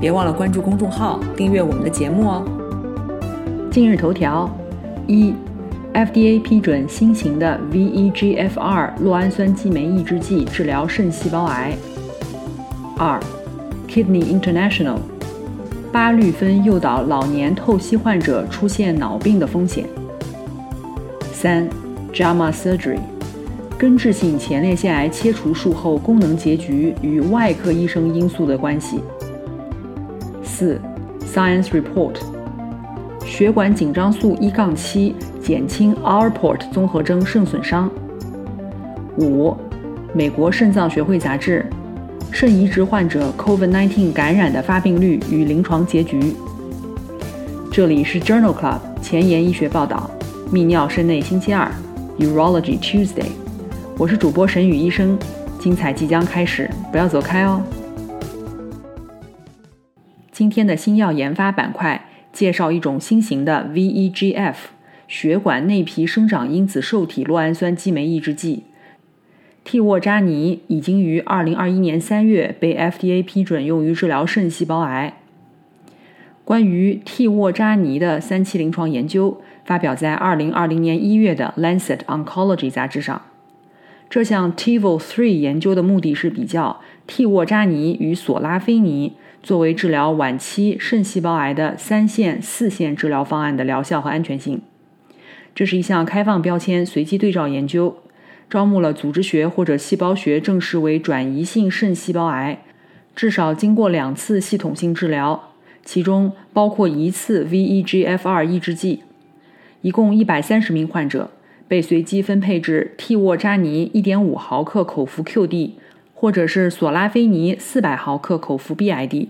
别忘了关注公众号，订阅我们的节目哦。今日头条：一、FDA 批准新型的 VEGF-R 酪氨酸激酶抑制剂治疗肾细胞癌。二、Kidney International：巴氯芬诱导老年透析患者出现脑病的风险。三、JAMA Surgery：根治性前列腺癌切除术后功能结局与外科医生因素的关系。四，Science Report，血管紧张素一杠七减轻 Alport 综合征肾损伤。五，美国肾脏学会杂志，肾移植患者 COVID-19 感染的发病率与临床结局。这里是 Journal Club 前沿医学报道，泌尿肾内星期二，Urology Tuesday，我是主播沈宇医生，精彩即将开始，不要走开哦。今天的新药研发板块介绍一种新型的 VEGF 血管内皮生长因子受体酪氨酸激酶抑制剂，替沃扎尼已经于2021年3月被 FDA 批准用于治疗肾细胞癌。关于替沃扎尼的三期临床研究发表在2020年1月的《Lancet Oncology》杂志上。这项 TIVO3 研究的目的是比较替沃扎尼与索拉菲尼。作为治疗晚期肾细胞癌的三线、四线治疗方案的疗效和安全性，这是一项开放标签随机对照研究，招募了组织学或者细胞学证实为转移性肾细胞癌，至少经过两次系统性治疗，其中包括一次 VEGF-R 抑制剂，一共一百三十名患者被随机分配至替沃扎尼一点五毫克口服 QD。或者是索拉菲尼四百毫克口服 BID，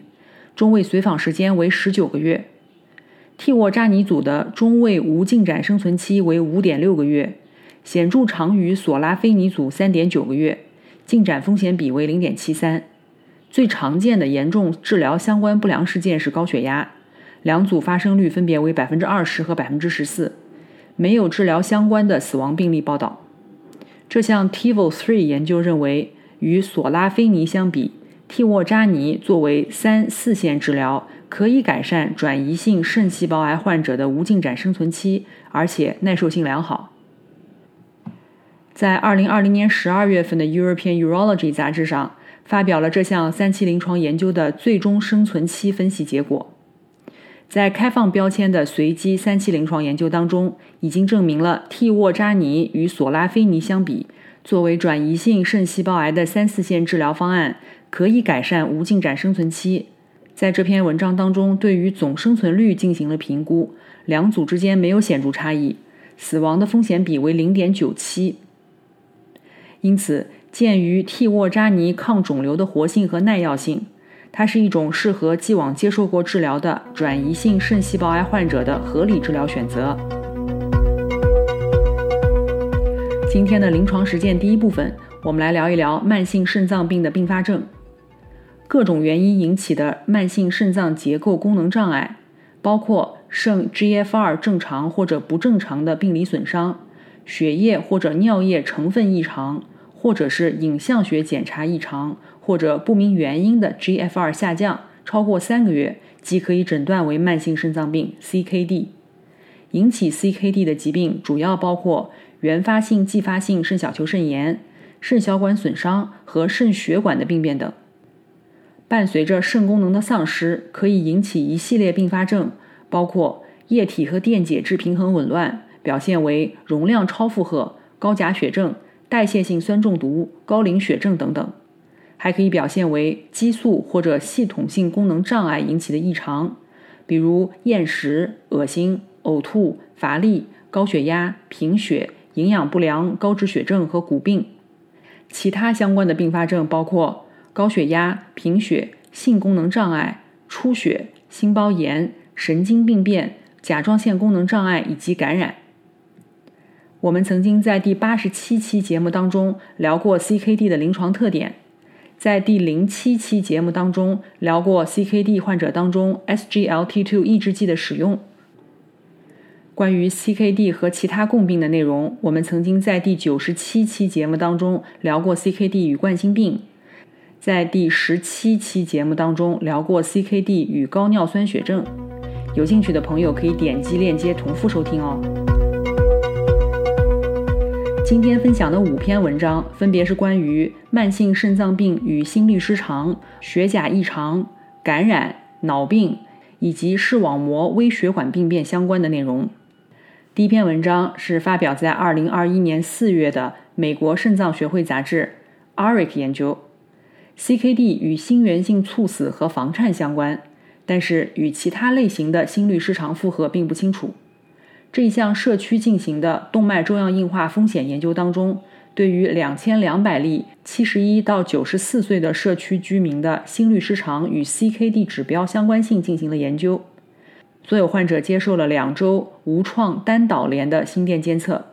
中位随访时间为十九个月。替沃扎尼组的中位无进展生存期为五点六个月，显著长于索拉菲尼组三点九个月，进展风险比为零点七三。最常见的严重治疗相关不良事件是高血压，两组发生率分别为百分之二十和百分之十四，没有治疗相关的死亡病例报道。这项 TIVO3 研究认为。与索拉菲尼相比，替沃扎尼作为三四线治疗，可以改善转移性肾细胞癌患者的无进展生存期，而且耐受性良好。在二零二零年十二月份的《European Urology》杂志上，发表了这项三期临床研究的最终生存期分析结果。在开放标签的随机三期临床研究当中，已经证明了替沃扎尼与索拉菲尼相比。作为转移性肾细胞癌的三四线治疗方案，可以改善无进展生存期。在这篇文章当中，对于总生存率进行了评估，两组之间没有显著差异，死亡的风险比为零点九七。因此，鉴于替沃扎尼抗肿瘤的活性和耐药性，它是一种适合既往接受过治疗的转移性肾细胞癌患者的合理治疗选择。今天的临床实践第一部分，我们来聊一聊慢性肾脏病的并发症。各种原因引起的慢性肾脏结构功能障碍，包括肾 GFR 正常或者不正常的病理损伤、血液或者尿液成分异常，或者是影像学检查异常，或者不明原因的 GFR 下降超过三个月，即可以诊断为慢性肾脏病 （CKD）。引起 CKD 的疾病主要包括。原发性、继发性肾小球肾炎、肾小管损伤和肾血管的病变等，伴随着肾功能的丧失，可以引起一系列并发症，包括液体和电解质平衡紊乱，表现为容量超负荷、高钾血症、代谢性酸中毒、高磷血症等等，还可以表现为激素或者系统性功能障碍引起的异常，比如厌食、恶心、呕吐、乏力、高血压、贫血。营养不良、高脂血症和骨病，其他相关的并发症包括高血压、贫血、性功能障碍、出血、心包炎、神经病变、甲状腺功能障碍以及感染。我们曾经在第八十七期节目当中聊过 CKD 的临床特点，在第零七期节目当中聊过 CKD 患者当中 SGLT2 抑制剂的使用。关于 CKD 和其他共病的内容，我们曾经在第九十七期节目当中聊过 CKD 与冠心病，在第十七期节目当中聊过 CKD 与高尿酸血症。有兴趣的朋友可以点击链接重复收听哦。今天分享的五篇文章分别是关于慢性肾脏病与心律失常、血钾异常、感染、脑病以及视网膜微血管病变相关的内容。第一篇文章是发表在二零二一年四月的美国肾脏学会杂志《ARIC》研究，CKD 与心源性猝死和房颤相关，但是与其他类型的心律失常负荷并不清楚。这一项社区进行的动脉粥样硬化风险研究当中，对于两千两百例七十一到九十四岁的社区居民的心律失常与 CKD 指标相关性进行了研究。所有患者接受了两周无创单导联的心电监测，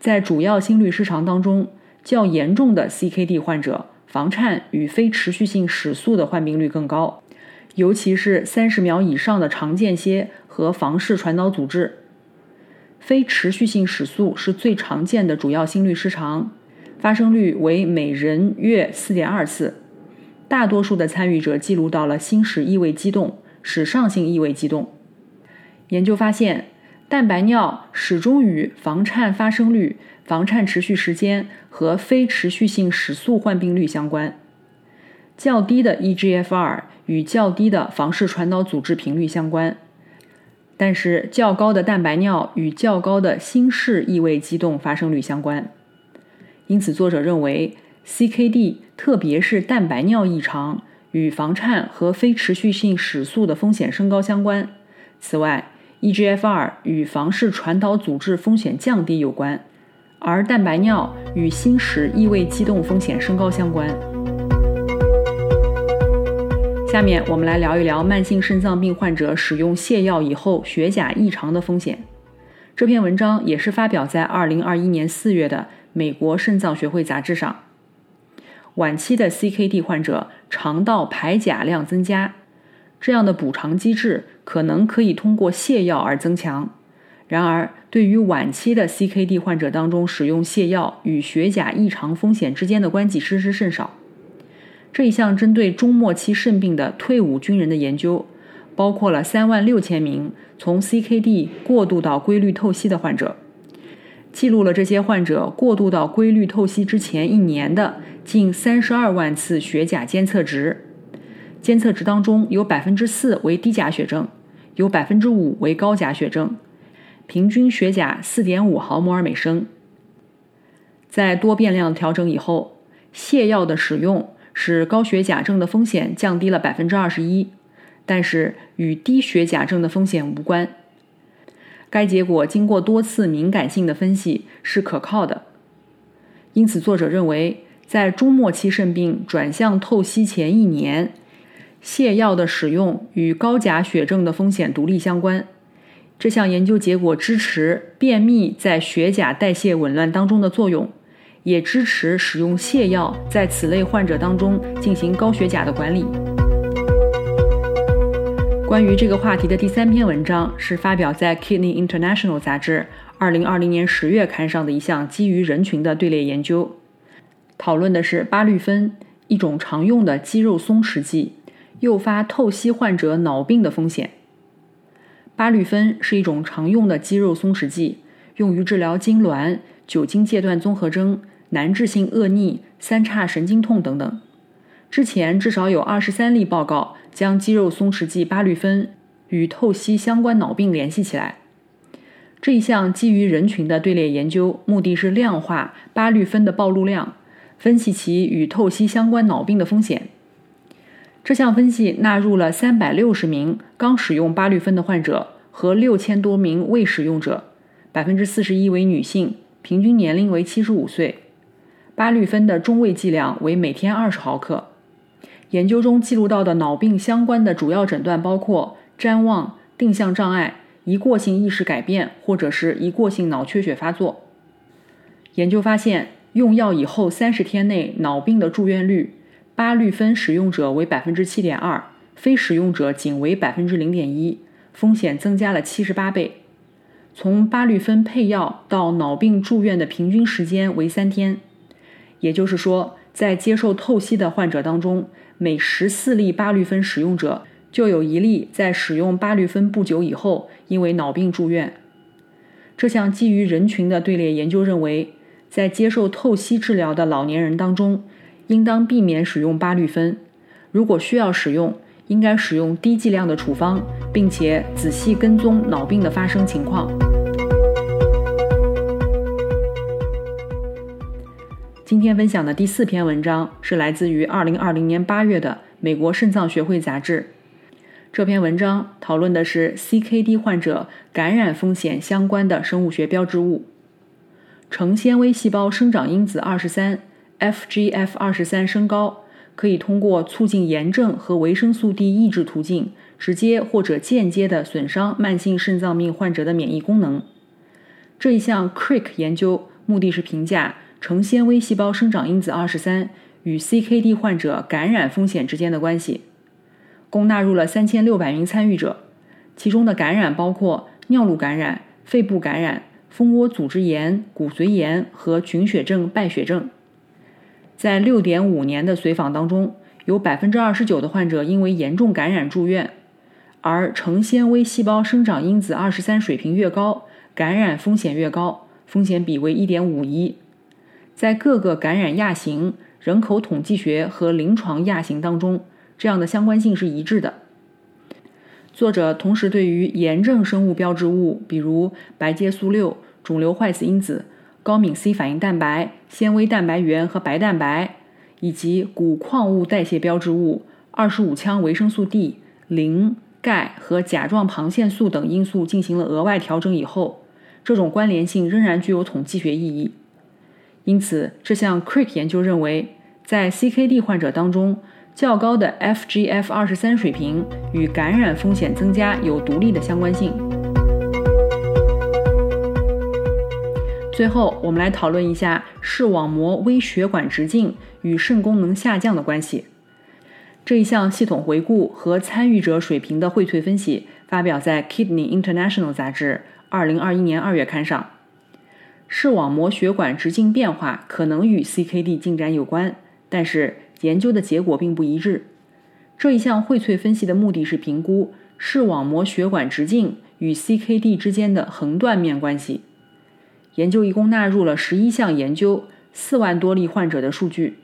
在主要心律失常当中，较严重的 CKD 患者房颤与非持续性室速的患病率更高，尤其是三十秒以上的常间歇和房室传导阻滞。非持续性室速是最常见的主要心律失常，发生率为每人约四点二次，大多数的参与者记录到了心室异位激动。室上性异位激动。研究发现，蛋白尿始终与房颤发生率、房颤持续时间和非持续性室速患病率相关。较低的 eGFR 与较低的房室传导阻滞频率相关，但是较高的蛋白尿与较高的心室异位激动发生率相关。因此，作者认为 CKD，特别是蛋白尿异常。与房颤和非持续性室速的风险升高相关。此外，eGFR 与房室传导阻滞风险降低有关，而蛋白尿与心室异位激动风险升高相关。下面我们来聊一聊慢性肾脏病患者使用泻药以后血钾异常的风险。这篇文章也是发表在2021年4月的美国肾脏学会杂志上。晚期的 CKD 患者肠道排钾量增加，这样的补偿机制可能可以通过泻药而增强。然而，对于晚期的 CKD 患者当中，使用泻药与血钾异常风险之间的关系知之甚少。这一项针对中末期肾病的退伍军人的研究，包括了三万六千名从 CKD 过渡到规律透析的患者。记录了这些患者过渡到规律透析之前一年的近三十二万次血钾监测值，监测值当中有百分之四为低钾血症，有百分之五为高钾血症，平均血钾四点五毫摩尔每升。在多变量调整以后，泻药的使用使高血钾症的风险降低了百分之二十一，但是与低血钾症的风险无关。该结果经过多次敏感性的分析是可靠的，因此作者认为，在中末期肾病转向透析前一年，泻药的使用与高钾血症的风险独立相关。这项研究结果支持便秘在血钾代谢紊乱当中的作用，也支持使用泻药在此类患者当中进行高血钾的管理。关于这个话题的第三篇文章是发表在《Kidney International》杂志2020年10月刊上的一项基于人群的队列研究，讨论的是巴氯芬，一种常用的肌肉松弛剂，诱发透析患者脑病的风险。巴氯芬是一种常用的肌肉松弛剂，用于治疗痉挛、酒精戒断综合征、难治性恶逆、三叉神经痛等等。之前至少有二十三例报告将肌肉松弛剂巴氯芬与透析相关脑病联系起来。这一项基于人群的队列研究，目的是量化巴氯芬的暴露量，分析其与透析相关脑病的风险。这项分析纳入了三百六十名刚使用巴氯芬的患者和六千多名未使用者，百分之四十一为女性，平均年龄为七十五岁。巴氯芬的中位剂量为每天二十毫克。研究中记录到的脑病相关的主要诊断包括谵妄、定向障碍、一过性意识改变或者是一过性脑缺血发作。研究发现，用药以后三十天内脑病的住院率，巴氯芬使用者为百分之七点二，非使用者仅为百分之零点一，风险增加了七十八倍。从巴氯芬配药到脑病住院的平均时间为三天，也就是说，在接受透析的患者当中，每十四例巴氯芬使用者。就有一例在使用巴氯芬不久以后，因为脑病住院。这项基于人群的队列研究认为，在接受透析治疗的老年人当中，应当避免使用巴氯芬。如果需要使用，应该使用低剂量的处方，并且仔细跟踪脑病的发生情况。今天分享的第四篇文章是来自于2020年8月的《美国肾脏学会杂志》。这篇文章讨论的是 CKD 患者感染风险相关的生物学标志物。成纤维细胞生长因子二十三 （FGF 二十三）升高，可以通过促进炎症和维生素 D 抑制途径，直接或者间接地损伤慢性肾脏病患者的免疫功能。这一项 CRIC 研究目的是评价成纤维细胞生长因子二十三与 CKD 患者感染风险之间的关系。共纳入了三千六百名参与者，其中的感染包括尿路感染、肺部感染、蜂窝组织炎、骨髓炎和菌血症败血症。在六点五年的随访当中，有百分之二十九的患者因为严重感染住院，而成纤维细胞生长因子二十三水平越高，感染风险越高，风险比为一点五一。在各个感染亚型、人口统计学和临床亚型当中。这样的相关性是一致的。作者同时对于炎症生物标志物，比如白介素六、肿瘤坏死因子、高敏 C 反应蛋白、纤维蛋白原和白蛋白，以及钴矿物代谢标志物、二十五羟维生素 D、磷、钙和甲状旁腺素等因素进行了额外调整以后，这种关联性仍然具有统计学意义。因此，这项 CRIC 研究认为，在 CKD 患者当中。较高的 FGF 二十三水平与感染风险增加有独立的相关性。最后，我们来讨论一下视网膜微血管直径与肾功能下降的关系。这一项系统回顾和参与者水平的荟萃分析发表在《Kidney International》杂志二零二一年二月刊上。视网膜血管直径变化可能与 CKD 进展有关，但是。研究的结果并不一致。这一项荟萃分析的目的是评估视网膜血管直径与 CKD 之间的横断面关系。研究一共纳入了十一项研究、四万多例患者的数据。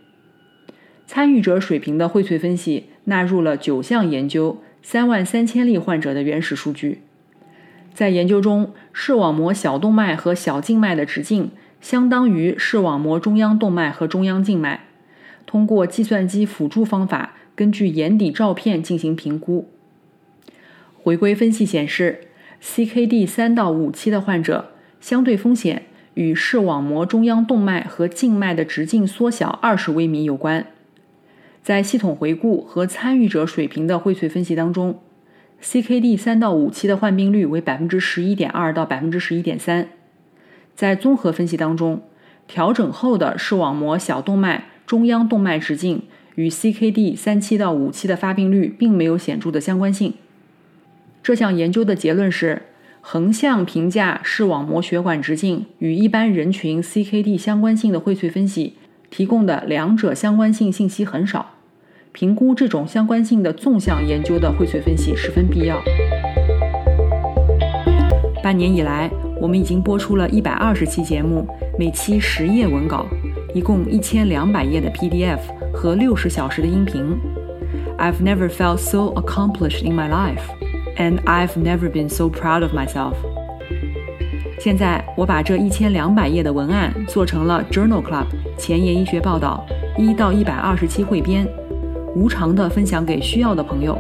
参与者水平的荟萃分析纳入了九项研究、三万三千例患者的原始数据。在研究中，视网膜小动脉和小静脉的直径相当于视网膜中央动脉和中央静脉。通过计算机辅助方法，根据眼底照片进行评估。回归分析显示，CKD 三到五期的患者相对风险与视网膜中央动脉和静脉的直径缩小二十微米有关。在系统回顾和参与者水平的荟萃分析当中，CKD 三到五期的患病率为百分之十一点二到百分之十一点三。在综合分析当中，调整后的视网膜小动脉。中央动脉直径与 CKD 三期到五期的发病率并没有显著的相关性。这项研究的结论是，横向评价视网膜血管直径与一般人群 CKD 相关性的荟萃分析提供的两者相关性信息很少。评估这种相关性的纵向研究的荟萃分析十分必要。半年以来，我们已经播出了一百二十期节目，每期十页文稿。一共一千两百页的 PDF 和六十小时的音频。I've never felt so accomplished in my life, and I've never been so proud of myself. 现在我把这一千两百页的文案做成了 Journal Club 前沿医学报道一到一百二十期汇编，无偿的分享给需要的朋友。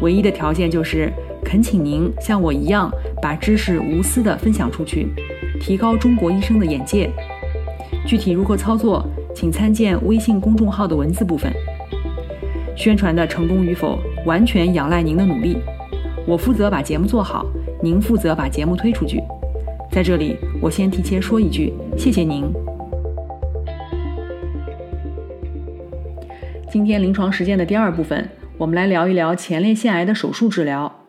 唯一的条件就是恳请您像我一样把知识无私的分享出去，提高中国医生的眼界。具体如何操作，请参见微信公众号的文字部分。宣传的成功与否，完全仰赖您的努力。我负责把节目做好，您负责把节目推出去。在这里，我先提前说一句，谢谢您。今天临床实践的第二部分，我们来聊一聊前列腺癌的手术治疗。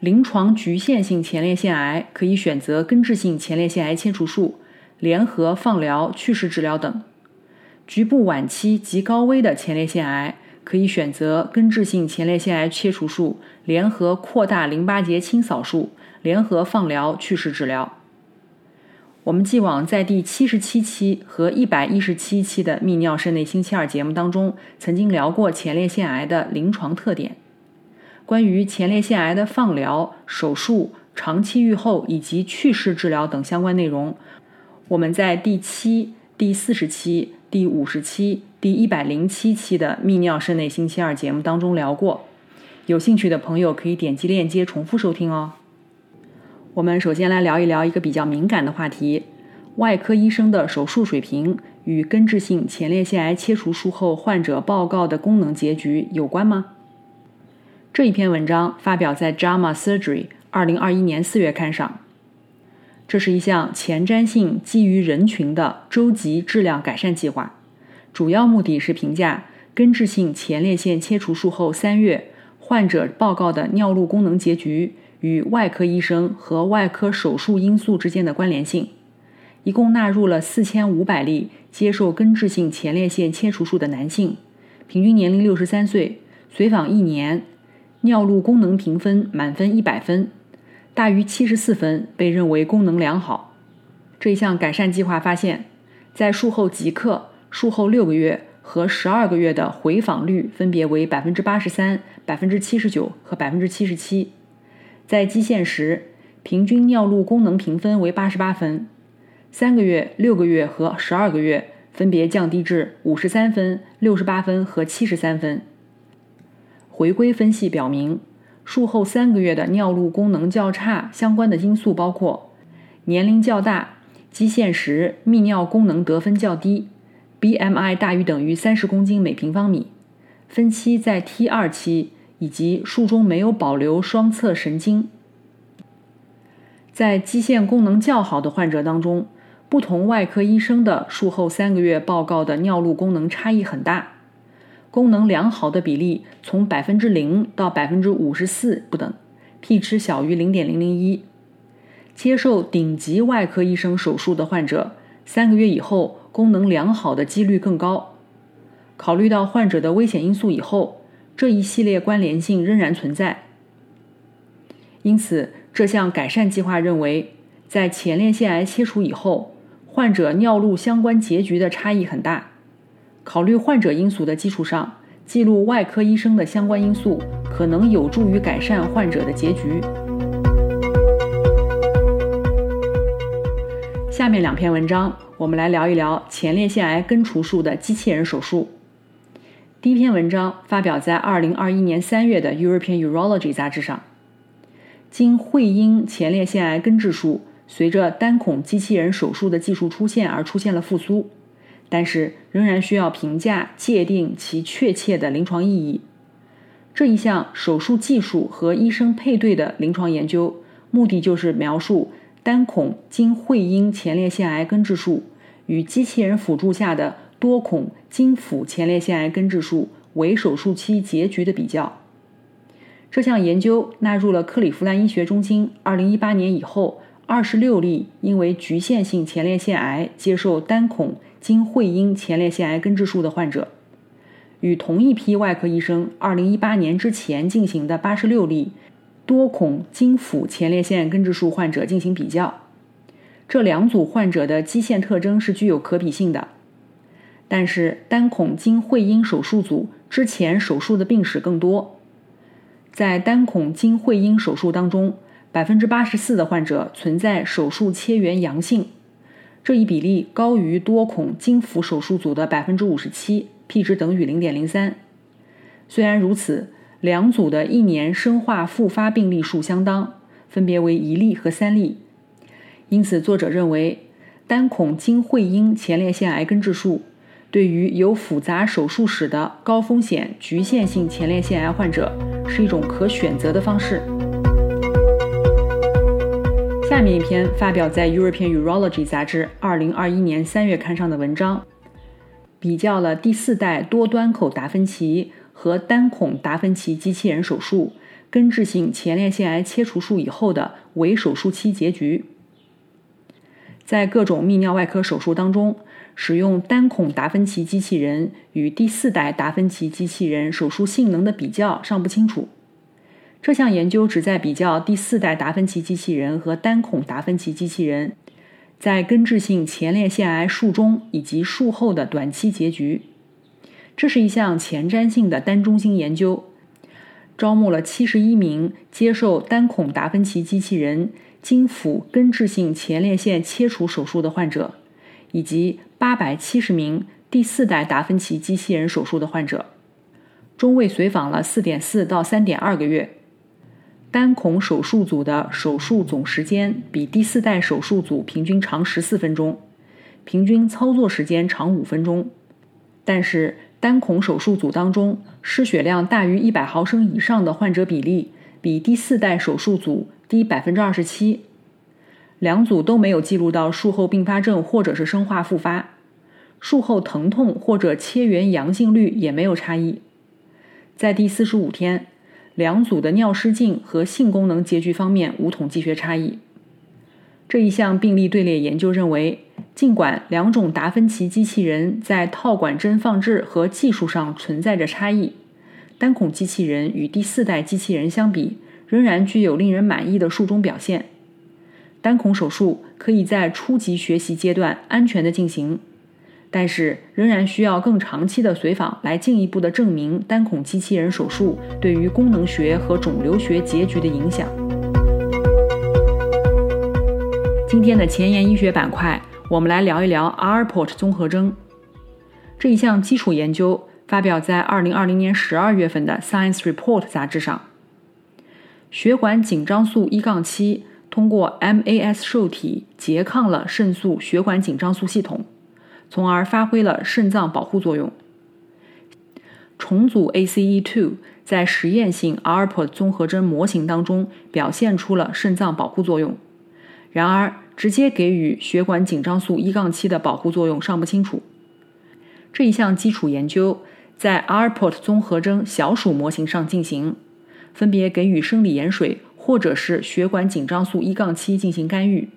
临床局限性前列腺癌可以选择根治性前列腺癌切除术、联合放疗、去势治疗等；局部晚期及高危的前列腺癌。可以选择根治性前列腺癌切除术、联合扩大淋巴结清扫术、联合放疗、去势治疗。我们既往在第七十七期和一百一十七期的泌尿肾内星期二节目当中，曾经聊过前列腺癌的临床特点。关于前列腺癌的放疗、手术、长期预后以及去势治疗等相关内容，我们在第七、第四十期、第五十期。第一百零七期的泌尿肾内星期二节目当中聊过，有兴趣的朋友可以点击链接重复收听哦。我们首先来聊一聊一个比较敏感的话题：外科医生的手术水平与根治性前列腺癌切除术后患者报告的功能结局有关吗？这一篇文章发表在《JAMA Surgery》二零二一年四月刊上。这是一项前瞻性基于人群的周级质量改善计划。主要目的是评价根治性前列腺切除术后三月患者报告的尿路功能结局与外科医生和外科手术因素之间的关联性。一共纳入了四千五百例接受根治性前列腺切除术的男性，平均年龄六十三岁，随访一年，尿路功能评分满分一百分，大于七十四分被认为功能良好。这一项改善计划发现，在术后即刻。术后六个月和十二个月的回访率分别为百分之八十三、百分之七十九和百分之七十七。在基线时，平均尿路功能评分为八十八分，三个月、六个月和十二个月分别降低至五十三分、六十八分和七十三分。回归分析表明，术后三个月的尿路功能较差相关的因素包括年龄较大、基线时泌尿功能得分较低。BMI 大于等于三十公斤每平方米，分期在 T 二期，以及术中没有保留双侧神经。在基线功能较好的患者当中，不同外科医生的术后三个月报告的尿路功能差异很大，功能良好的比例从百分之零到百分之五十四不等，p 值小于零点零零一。接受顶级外科医生手术的患者，三个月以后。功能良好的几率更高。考虑到患者的危险因素以后，这一系列关联性仍然存在。因此，这项改善计划认为，在前列腺癌切除以后，患者尿路相关结局的差异很大。考虑患者因素的基础上，记录外科医生的相关因素，可能有助于改善患者的结局。下面两篇文章。我们来聊一聊前列腺癌根除术的机器人手术。第一篇文章发表在2021年3月的《European Urology》杂志上。经会阴前列腺癌根治术随着单孔机器人手术的技术出现而出现了复苏，但是仍然需要评价界定其确切的临床意义。这一项手术技术和医生配对的临床研究，目的就是描述单孔经会阴前列腺癌根治术。与机器人辅助下的多孔经腹前列腺癌根治术为手术期结局的比较。这项研究纳入了克利夫兰医学中心2018年以后26例因为局限性前列腺癌接受单孔经会阴前列腺癌根治术的患者，与同一批外科医生2018年之前进行的86例多孔经腹前列腺根治术患者进行比较。这两组患者的基线特征是具有可比性的，但是单孔经会阴手术组之前手术的病史更多。在单孔经会阴手术当中，百分之八十四的患者存在手术切缘阳性，这一比例高于多孔经腹手术组的百分之五十七，p 值等于零点零三。虽然如此，两组的一年生化复发病例数相当，分别为一例和三例。因此，作者认为，单孔经会阴前列腺癌根治术对于有复杂手术史的高风险局限性前列腺癌患者是一种可选择的方式。下面一篇发表在《European Urology》杂志2021年3月刊上的文章，比较了第四代多端口达芬奇和单孔达芬奇机器人手术根治性前列腺癌切除术以后的伪手术期结局。在各种泌尿外科手术当中，使用单孔达芬奇机器人与第四代达芬奇机器人手术性能的比较尚不清楚。这项研究旨在比较第四代达芬奇机器人和单孔达芬奇机器人在根治性前列腺癌术中以及术后的短期结局。这是一项前瞻性的单中心研究，招募了七十一名接受单孔达芬奇机器人经腹根治性前列腺切除手术的患者，以及八百七十名第四代达芬奇机器人手术的患者，中位随访了四点四到三点二个月。单孔手术组的手术总时间比第四代手术组平均长十四分钟，平均操作时间长五分钟。但是单孔手术组当中失血量大于一百毫升以上的患者比例比第四代手术组低百分之二十七。两组都没有记录到术后并发症或者是生化复发，术后疼痛或者切缘阳性率也没有差异。在第四十五天。两组的尿失禁和性功能结局方面无统计学差异。这一项病例队列研究认为，尽管两种达芬奇机器人在套管针放置和技术上存在着差异，单孔机器人与第四代机器人相比，仍然具有令人满意的术中表现。单孔手术可以在初级学习阶段安全的进行。但是仍然需要更长期的随访来进一步的证明单孔机器人手术对于功能学和肿瘤学结局的影响。今天的前沿医学板块，我们来聊一聊 R-Port 综合征这一项基础研究，发表在2020年12月份的 Science Report 杂志上。血管紧张素一杠七通过 MAS 受体拮抗了肾素血管紧张素系统。从而发挥了肾脏保护作用。重组 ACE2 在实验性 R-Port 综合征模型当中表现出了肾脏保护作用，然而直接给予血管紧张素一杠七的保护作用尚不清楚。这一项基础研究在 R-Port 综合征小鼠模型上进行，分别给予生理盐水或者是血管紧张素一杠七进行干预。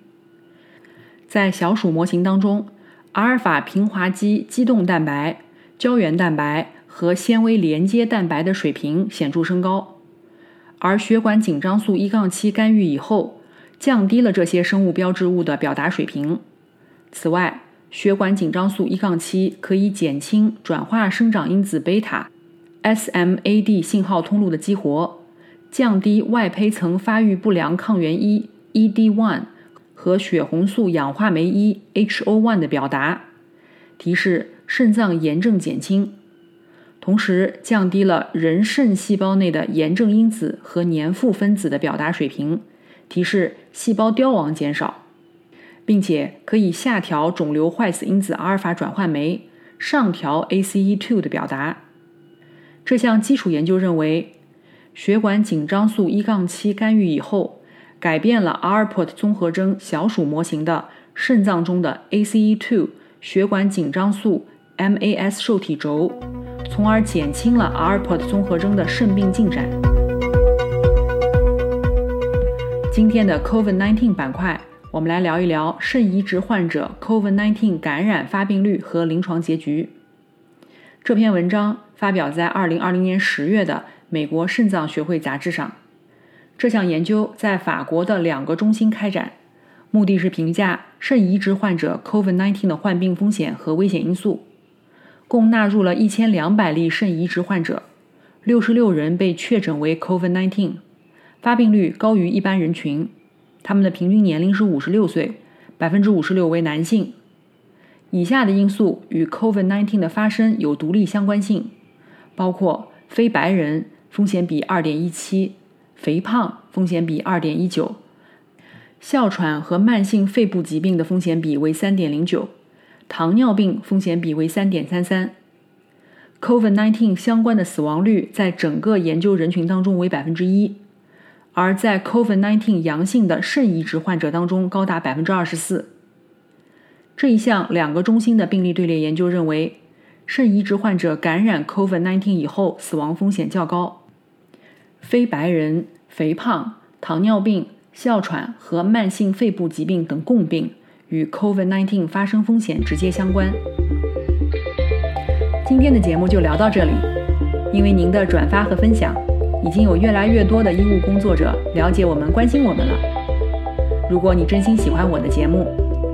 在小鼠模型当中。阿尔法平滑肌肌动蛋白、胶原蛋白和纤维连接蛋白的水平显著升高，而血管紧张素一杠七干预以后，降低了这些生物标志物的表达水平。此外，血管紧张素一杠七可以减轻转化生长因子贝塔 （SMAD） 信号通路的激活，降低外胚层发育不良抗原一 （ED1）。和血红素氧化酶一 （HO1） 的表达，提示肾脏炎症减轻，同时降低了人肾细胞内的炎症因子和粘附分子的表达水平，提示细胞凋亡减少，并且可以下调肿瘤坏死因子阿尔法转换酶，上调 ACE2 的表达。这项基础研究认为，血管紧张素一杠七干预以后。改变了 ARPOT 综合征小鼠模型的肾脏中的 ACE2 血管紧张素 MAS 受体轴，从而减轻了 ARPOT 综合征的肾病进展。今天的 COVID-19 板块，我们来聊一聊肾移植患者 COVID-19 感染发病率和临床结局。这篇文章发表在2020年10月的美国肾脏学会杂志上。这项研究在法国的两个中心开展，目的是评价肾移植患者 COVID-19 的患病风险和危险因素。共纳入了一千两百例肾移植患者，六十六人被确诊为 COVID-19，发病率高于一般人群。他们的平均年龄是五十六岁，百分之五十六为男性。以下的因素与 COVID-19 的发生有独立相关性，包括非白人风险比二点一七。肥胖风险比二点一九，哮喘和慢性肺部疾病的风险比为三点零九，糖尿病风险比为三点三三。COVID-19 相关的死亡率在整个研究人群当中为百分之一，而在 COVID-19 阳性的肾移植患者当中高达百分之二十四。这一项两个中心的病例队列研究认为，肾移植患者感染 COVID-19 以后死亡风险较高。非白人、肥胖、糖尿病、哮喘和慢性肺部疾病等共病与 COVID-19 发生风险直接相关。今天的节目就聊到这里，因为您的转发和分享，已经有越来越多的医务工作者了解我们、关心我们了。如果你真心喜欢我的节目，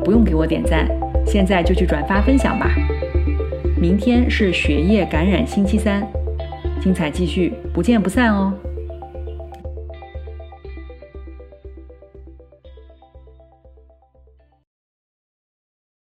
不用给我点赞，现在就去转发分享吧。明天是血液感染星期三，精彩继续，不见不散哦。